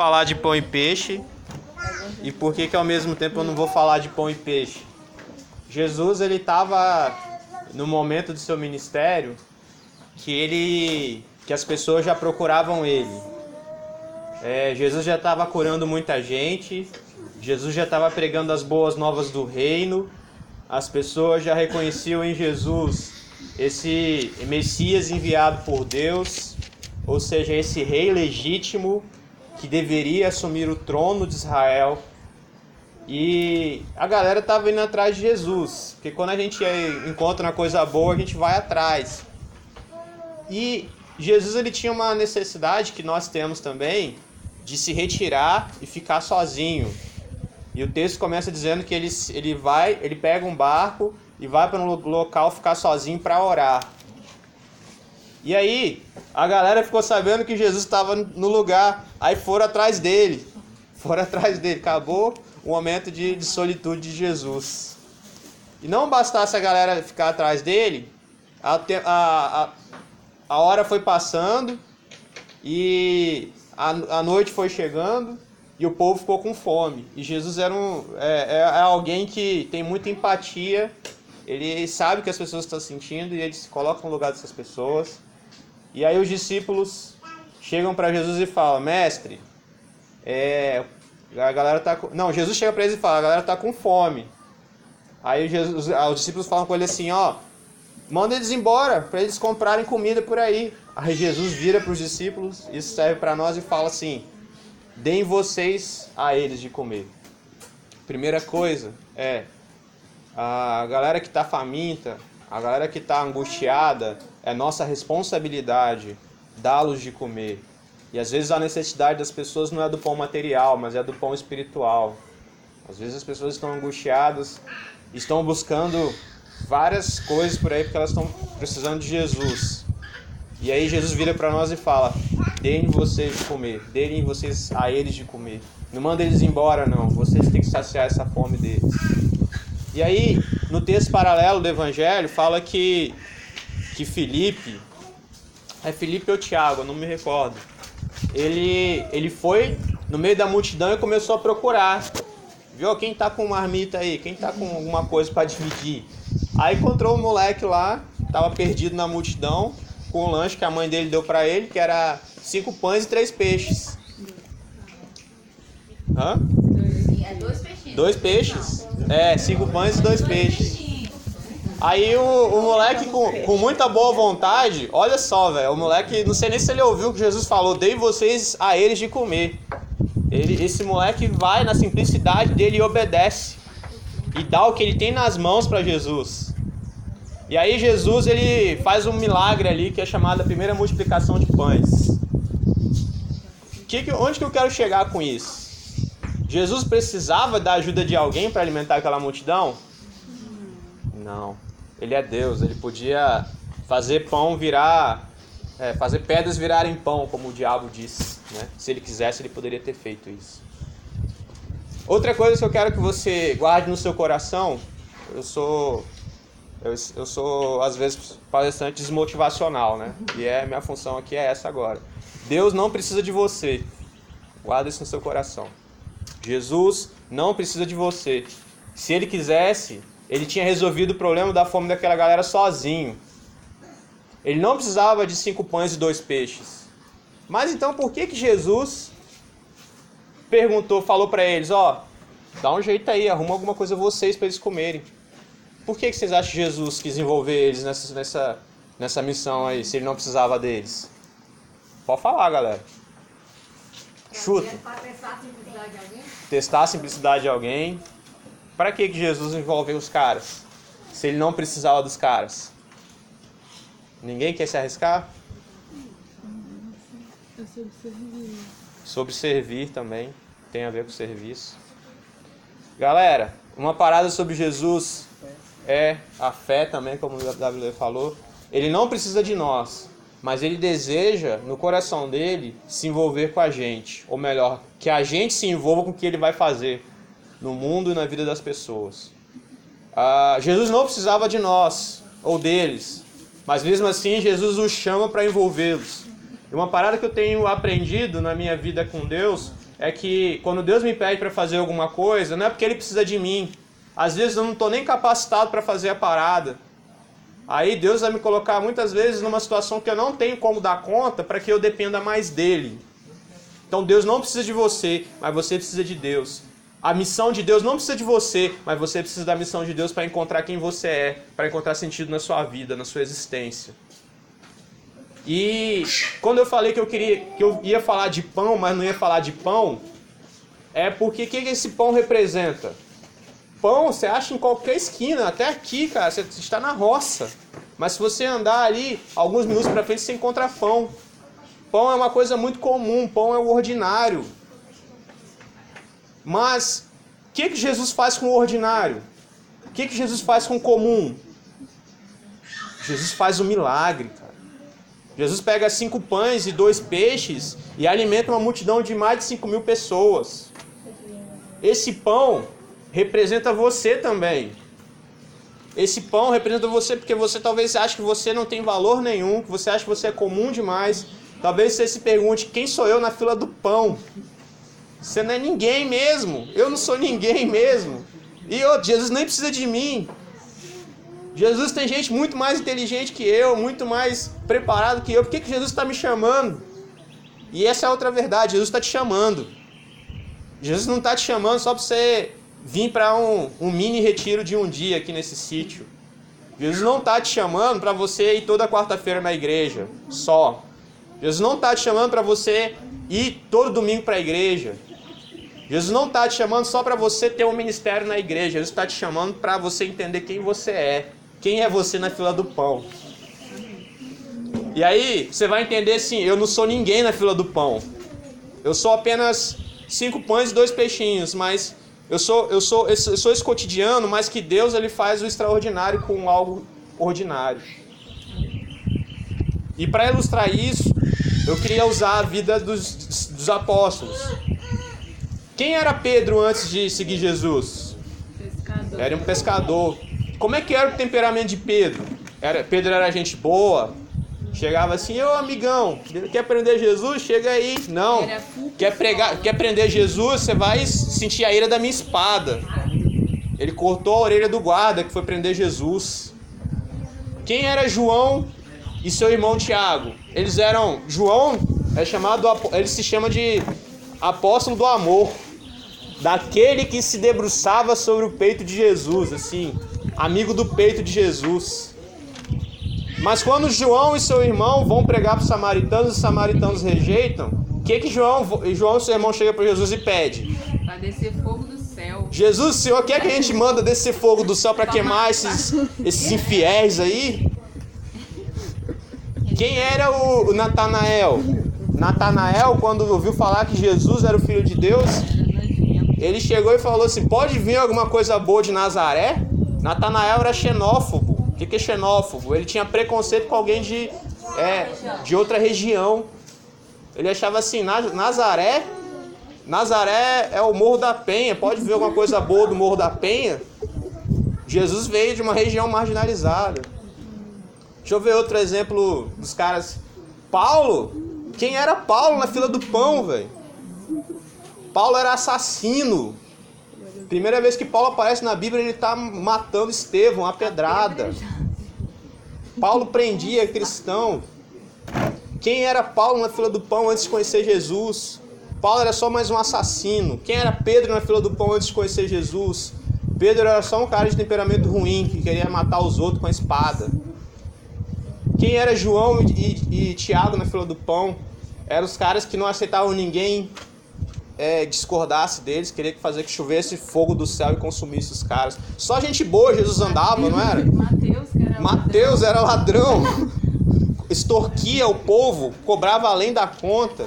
falar de pão e peixe e por que que ao mesmo tempo eu não vou falar de pão e peixe. Jesus ele estava no momento do seu ministério que ele que as pessoas já procuravam ele. É, Jesus já estava curando muita gente, Jesus já estava pregando as boas novas do reino, as pessoas já reconheciam em Jesus esse Messias enviado por Deus, ou seja, esse rei legítimo que deveria assumir o trono de Israel. E a galera estava indo atrás de Jesus, porque quando a gente encontra uma coisa boa, a gente vai atrás. E Jesus ele tinha uma necessidade que nós temos também de se retirar e ficar sozinho. E o texto começa dizendo que ele, ele vai, ele pega um barco e vai para um local ficar sozinho para orar. E aí, a galera ficou sabendo que Jesus estava no lugar, aí foram atrás dele. Foram atrás dele. Acabou o momento de, de solitude de Jesus. E não bastasse a galera ficar atrás dele, a, a, a, hora foi passando e a, a noite foi chegando e o povo ficou com fome. E Jesus era um, é, é, é alguém que tem muita empatia, ele sabe o que as pessoas estão sentindo e ele se coloca no lugar dessas pessoas. E aí os discípulos chegam para Jesus e falam: Mestre, é, a galera tá com... Não, Jesus chega para eles e fala: A galera tá com fome. Aí Jesus, os discípulos falam com ele assim: Ó, manda eles embora para eles comprarem comida por aí. Aí Jesus vira para os discípulos, isso serve para nós e fala assim: Deem vocês a eles de comer. Primeira coisa é a galera que está faminta, a galera que está angustiada, é nossa responsabilidade dá-los de comer. E às vezes a necessidade das pessoas não é do pão material, mas é do pão espiritual. Às vezes as pessoas estão angustiadas, estão buscando várias coisas por aí porque elas estão precisando de Jesus. E aí Jesus vira para nós e fala: Deem vocês de comer, deem vocês a eles de comer. Não manda eles embora, não. Vocês têm que saciar essa fome deles. E aí, no texto paralelo do Evangelho, fala que, que Felipe, é Felipe ou Tiago, eu não me recordo. Ele, ele foi no meio da multidão e começou a procurar. Viu? Quem tá com marmita aí? Quem tá com alguma coisa para dividir? Aí encontrou um moleque lá, tava perdido na multidão, com o lanche que a mãe dele deu para ele, que era cinco pães e três peixes. Hã? É dois peixinhos. Dois peixes. É, cinco pães e dois peixes. Aí o, o moleque com, com muita boa vontade, olha só, velho, o moleque, não sei nem se ele ouviu o que Jesus falou, dei vocês a eles de comer. Ele, esse moleque vai na simplicidade dele e obedece. E dá o que ele tem nas mãos para Jesus. E aí Jesus ele faz um milagre ali que é chamado a primeira multiplicação de pães. Que, onde que eu quero chegar com isso? Jesus precisava da ajuda de alguém para alimentar aquela multidão? Não. Ele é Deus, ele podia fazer pão virar, é, fazer pedras virarem pão, como o diabo disse. Né? Se ele quisesse, ele poderia ter feito isso. Outra coisa que eu quero que você guarde no seu coração, eu sou eu, eu sou, às vezes, palestrante desmotivacional, né? E é, minha função aqui é essa agora. Deus não precisa de você. Guarda isso no seu coração. Jesus não precisa de você. Se ele quisesse, ele tinha resolvido o problema da fome daquela galera sozinho. Ele não precisava de cinco pães e dois peixes. Mas então por que que Jesus perguntou, falou para eles, ó, dá um jeito aí, arruma alguma coisa vocês para eles comerem. Por que, que vocês acham que Jesus quis envolver eles nessa, nessa, nessa missão aí, se ele não precisava deles? Pode falar, galera. Chuta. Para testar a simplicidade de alguém? Testar a simplicidade de alguém. Para que, Jesus envolveu os caras? Se ele não precisava dos caras. Ninguém quer se arriscar? É sobre servir. Sobre servir também. Tem a ver com serviço. Galera, uma parada sobre Jesus é a fé também, como o W falou. Ele não precisa de nós, mas ele deseja, no coração dele, se envolver com a gente. Ou melhor, que a gente se envolva com o que ele vai fazer no mundo e na vida das pessoas. Ah, Jesus não precisava de nós ou deles, mas mesmo assim Jesus os chama para envolvê-los. E uma parada que eu tenho aprendido na minha vida com Deus é que quando Deus me pede para fazer alguma coisa, não é porque Ele precisa de mim. Às vezes eu não estou nem capacitado para fazer a parada. Aí Deus vai me colocar muitas vezes numa situação que eu não tenho como dar conta para que eu dependa mais dele. Então Deus não precisa de você, mas você precisa de Deus. A missão de Deus não precisa de você, mas você precisa da missão de Deus para encontrar quem você é, para encontrar sentido na sua vida, na sua existência. E quando eu falei que eu queria que eu ia falar de pão, mas não ia falar de pão, é porque o que esse pão representa? Pão você acha em qualquer esquina, até aqui, cara, você está na roça. Mas se você andar ali alguns minutos para frente, você encontra pão. Pão é uma coisa muito comum, pão é o ordinário. Mas o que, que Jesus faz com o ordinário? O que, que Jesus faz com o comum? Jesus faz um milagre, cara. Jesus pega cinco pães e dois peixes e alimenta uma multidão de mais de cinco mil pessoas. Esse pão representa você também. Esse pão representa você porque você talvez ache que você não tem valor nenhum, que você acha que você é comum demais. Talvez você se pergunte: quem sou eu na fila do pão? Você não é ninguém mesmo. Eu não sou ninguém mesmo. E oh, Jesus nem precisa de mim. Jesus tem gente muito mais inteligente que eu, muito mais preparado que eu. Por que, que Jesus está me chamando? E essa é outra verdade: Jesus está te chamando. Jesus não está te chamando só para você vir para um, um mini retiro de um dia aqui nesse sítio. Jesus não está te chamando para você ir toda quarta-feira na igreja, só. Jesus não está te chamando para você ir todo domingo para a igreja. Jesus não está te chamando só para você ter um ministério na igreja. Jesus está te chamando para você entender quem você é. Quem é você na fila do pão. E aí você vai entender assim: eu não sou ninguém na fila do pão. Eu sou apenas cinco pães e dois peixinhos, mas eu sou, eu sou, eu sou esse cotidiano, mas que Deus ele faz o extraordinário com algo ordinário. E para ilustrar isso, eu queria usar a vida dos, dos apóstolos. Quem era Pedro antes de seguir Jesus? Pescador. Era um pescador. Como é que era o temperamento de Pedro? Era, Pedro era gente boa, Chegava assim, ô amigão, quer aprender Jesus? Chega aí. Não. Quer pregar, quer aprender Jesus? Você vai sentir a ira da minha espada. Ele cortou a orelha do guarda que foi prender Jesus. Quem era João e seu irmão Tiago? Eles eram João é chamado ele se chama de apóstolo do amor, daquele que se debruçava sobre o peito de Jesus, assim, amigo do peito de Jesus. Mas quando João e seu irmão vão pregar para os samaritanos, os samaritanos rejeitam, o que que João, João e seu irmão chega para Jesus e pede? Para descer fogo do céu. Jesus, o Senhor quer que a gente manda descer fogo do céu para queimar esses, esses infiéis aí? Quem era o, o Natanael? Natanael, quando ouviu falar que Jesus era o Filho de Deus, ele chegou e falou assim: pode vir alguma coisa boa de Nazaré? Natanael era xenófobo. O que é xenófobo? Ele tinha preconceito com alguém de, é, de outra região. Ele achava assim, Nazaré, Nazaré é o Morro da Penha, pode ver alguma coisa boa do Morro da Penha? Jesus veio de uma região marginalizada. Deixa eu ver outro exemplo dos caras. Paulo, quem era Paulo na fila do pão, velho? Paulo era assassino. Primeira vez que Paulo aparece na Bíblia, ele está matando Estevão, a pedrada. Paulo prendia cristão. Quem era Paulo na fila do pão antes de conhecer Jesus? Paulo era só mais um assassino. Quem era Pedro na fila do pão antes de conhecer Jesus? Pedro era só um cara de temperamento ruim que queria matar os outros com a espada. Quem era João e, e, e Tiago na fila do pão? Eram os caras que não aceitavam ninguém é, discordasse deles, queria fazer que chovesse fogo do céu e consumisse os caras. Só gente boa Jesus andava, não era? Mateus, era Mateus era ladrão, extorquia o povo, cobrava além da conta.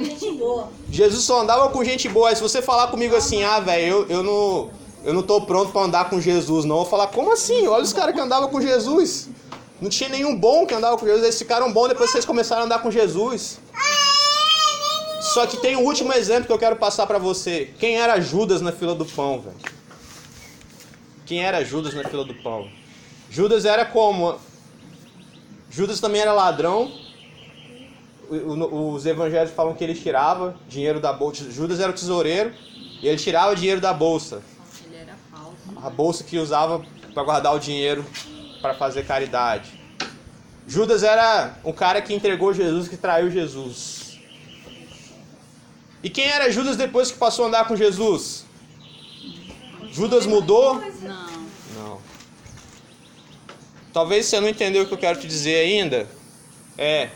Gente boa. Jesus só andava com gente boa. Aí se você falar comigo assim, ah, velho, eu, eu não. Eu não tô pronto para andar com Jesus, não. Eu vou falar, como assim? Olha os caras que andavam com Jesus. Não tinha nenhum bom que andava com Jesus. Eles ficaram bons depois que vocês começaram a andar com Jesus. Só que tem um último exemplo que eu quero passar para você. Quem era Judas na fila do pão, velho? Quem era Judas na fila do pão? Judas era como? Judas também era ladrão. o- os evangelhos falam que ele tirava dinheiro da bolsa. Judas era o tesoureiro e ele tirava dinheiro da bolsa. Ele era falso. A bolsa que usava para guardar o dinheiro para fazer caridade. Judas era um cara que entregou Jesus, que traiu Jesus. E quem era Judas depois que passou a andar com Jesus? Judas mudou? Não. Não. Talvez você não entendeu o que eu quero te dizer ainda. É,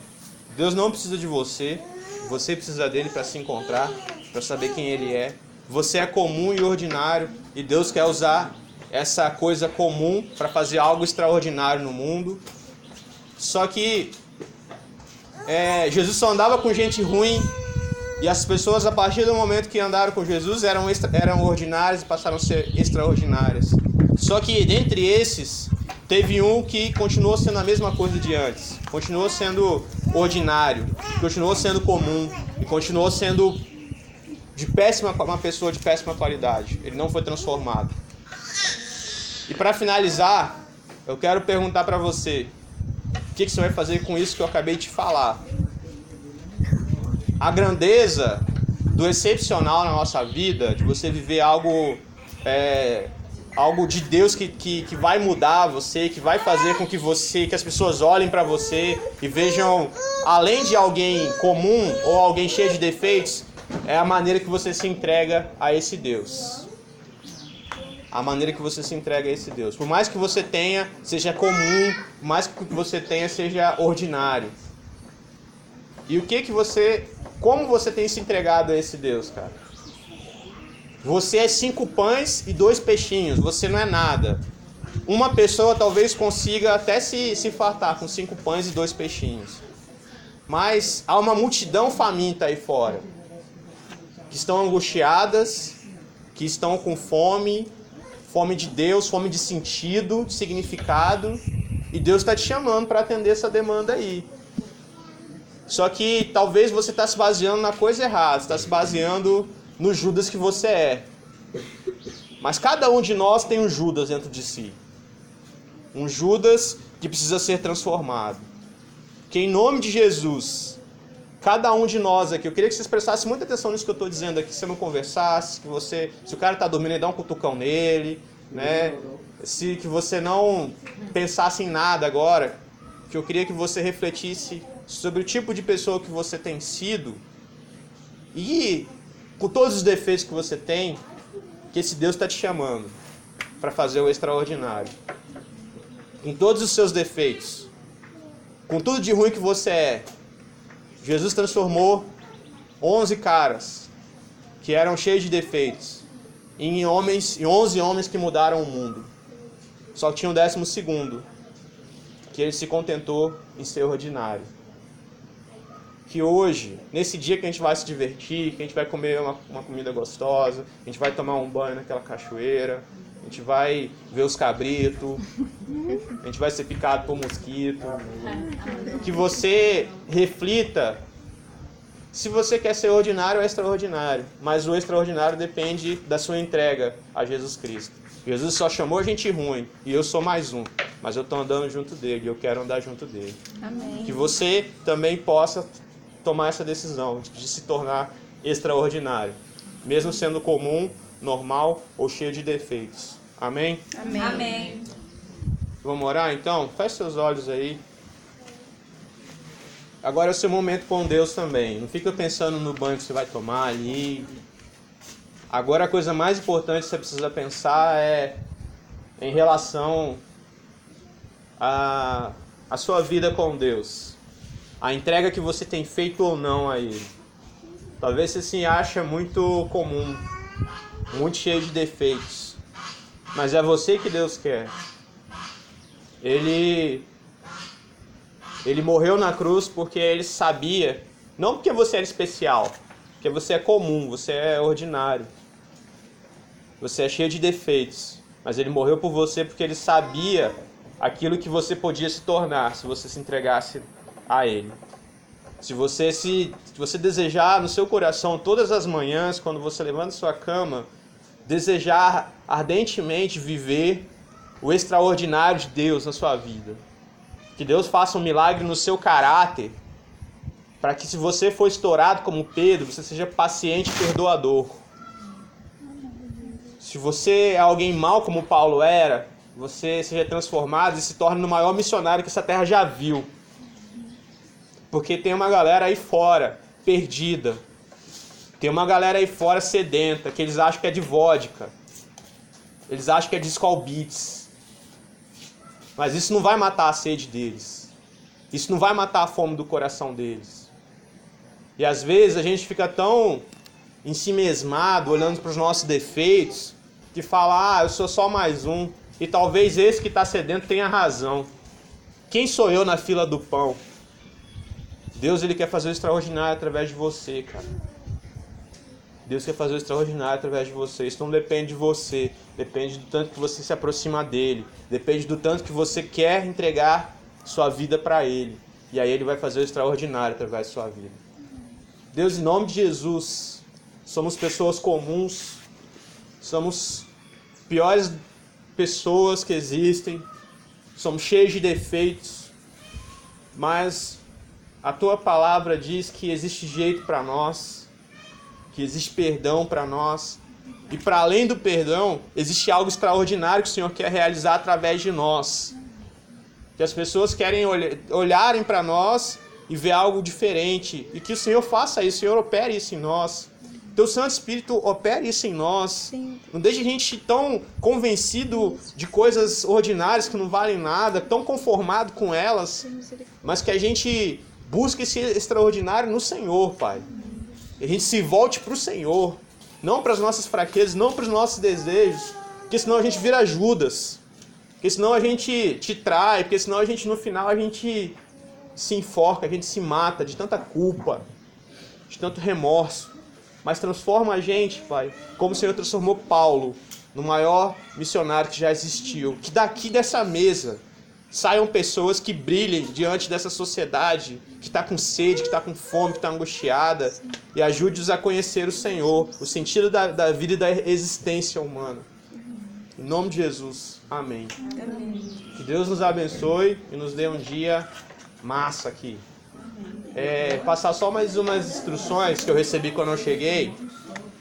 Deus não precisa de você. Você precisa dele para se encontrar, para saber quem ele é. Você é comum e ordinário e Deus quer usar essa coisa comum para fazer algo extraordinário no mundo. Só que é, Jesus só andava com gente ruim e as pessoas, a partir do momento que andaram com Jesus, eram, extra, eram ordinárias e passaram a ser extraordinárias. Só que dentre esses, teve um que continuou sendo a mesma coisa de antes. Continuou sendo ordinário, continuou sendo comum e continuou sendo de péssima, uma pessoa de péssima qualidade. Ele não foi transformado. E para finalizar, eu quero perguntar para você: o que, que você vai fazer com isso que eu acabei de falar? A grandeza do excepcional na nossa vida, de você viver algo, é, algo de Deus que, que, que vai mudar você, que vai fazer com que você, que as pessoas olhem para você e vejam, além de alguém comum ou alguém cheio de defeitos, é a maneira que você se entrega a esse Deus. A maneira que você se entrega a esse Deus. Por mais que você tenha, seja comum, por mais que você tenha seja ordinário. E o que que você, como você tem se entregado a esse Deus, cara? Você é cinco pães e dois peixinhos, você não é nada. Uma pessoa talvez consiga até se, se fartar com cinco pães e dois peixinhos. Mas há uma multidão faminta aí fora, que estão angustiadas, que estão com fome, fome de Deus, fome de sentido, de significado, e Deus está te chamando para atender essa demanda aí. Só que talvez você está se baseando na coisa errada, está se baseando no Judas que você é. Mas cada um de nós tem um Judas dentro de si. Um Judas que precisa ser transformado. Que em nome de Jesus, cada um de nós aqui, eu queria que vocês prestassem muita atenção nisso que eu estou dizendo aqui, que você não conversasse, que você, se o cara está dormindo, dá um cutucão nele, né? Se que você não pensasse em nada agora, que eu queria que você refletisse sobre o tipo de pessoa que você tem sido e com todos os defeitos que você tem, que esse Deus está te chamando para fazer o extraordinário. Em todos os seus defeitos, com tudo de ruim que você é, Jesus transformou 11 caras que eram cheios de defeitos em homens, em 11 homens que mudaram o mundo. Só tinha um décimo segundo, que ele se contentou em ser ordinário que hoje, nesse dia que a gente vai se divertir, que a gente vai comer uma, uma, comida gostosa, a gente vai tomar um banho naquela cachoeira, a gente vai ver os cabritos, a gente vai ser picado por mosquito, que você reflita se você quer ser ordinário ou extraordinário, mas o extraordinário depende da sua entrega a Jesus Cristo. Jesus só chamou gente ruim e eu sou mais um, mas eu estou andando junto dele, eu quero andar junto dele. Amém. Que você também possa tomar essa decisão de se tornar extraordinário, mesmo sendo comum, normal ou cheio de defeitos. Amém? Amém. Amém. Vamos orar então? Feche seus olhos aí. Agora é o seu momento com Deus também. Não fica pensando no banho que você vai tomar ali. Agora a coisa mais importante que você precisa pensar é em relação à a, a sua vida com Deus a entrega que você tem feito ou não a ele. Talvez você se acha muito comum, muito cheio de defeitos, mas é você que Deus quer. Ele ele morreu na cruz porque ele sabia, não porque você era especial, porque você é comum, você é ordinário. Você é cheio de defeitos, mas ele morreu por você porque ele sabia aquilo que você podia se tornar se você se entregasse a Ele. Se você se, se você desejar no seu coração todas as manhãs, quando você levanta sua cama, desejar ardentemente viver o extraordinário de Deus na sua vida, que Deus faça um milagre no seu caráter, para que se você for estourado como Pedro, você seja paciente e perdoador. Se você é alguém mau como Paulo era, você seja transformado e se torne o maior missionário que essa terra já viu. Porque tem uma galera aí fora, perdida. Tem uma galera aí fora sedenta, que eles acham que é de vodka. Eles acham que é de Skull Beats. Mas isso não vai matar a sede deles. Isso não vai matar a fome do coração deles. E às vezes a gente fica tão em si mesmado, olhando para os nossos defeitos, que fala, ah, eu sou só mais um. E talvez esse que está sedento tenha razão. Quem sou eu na fila do pão? Deus ele quer fazer o extraordinário através de você, cara. Deus quer fazer o extraordinário através de você. Isso não depende de você. Depende do tanto que você se aproxima dele. Depende do tanto que você quer entregar sua vida para ele. E aí ele vai fazer o extraordinário através de sua vida. Deus, em nome de Jesus, somos pessoas comuns. Somos piores pessoas que existem. Somos cheios de defeitos. Mas a tua palavra diz que existe jeito para nós, que existe perdão para nós. E para além do perdão, existe algo extraordinário que o Senhor quer realizar através de nós. Que as pessoas querem olharem para nós e ver algo diferente. E que o Senhor faça isso, o Senhor opere isso em nós. Teu Santo Espírito opere isso em nós. Não deixe a gente tão convencido de coisas ordinárias que não valem nada, tão conformado com elas, mas que a gente busque esse extraordinário no Senhor, Pai. Que a gente se volte para o Senhor, não para as nossas fraquezas, não para os nossos desejos, porque senão a gente vira Judas. Porque senão a gente te trai, porque senão a gente no final a gente se enforca, a gente se mata de tanta culpa, de tanto remorso. Mas transforma a gente, Pai, como o Senhor transformou Paulo no maior missionário que já existiu. Que daqui dessa mesa saiam pessoas que brilhem diante dessa sociedade que está com sede, que está com fome, que está angustiada, e ajude-os a conhecer o Senhor, o sentido da, da vida e da existência humana. Em nome de Jesus. Amém. Que Deus nos abençoe e nos dê um dia massa aqui. É, passar só mais umas instruções que eu recebi quando eu cheguei.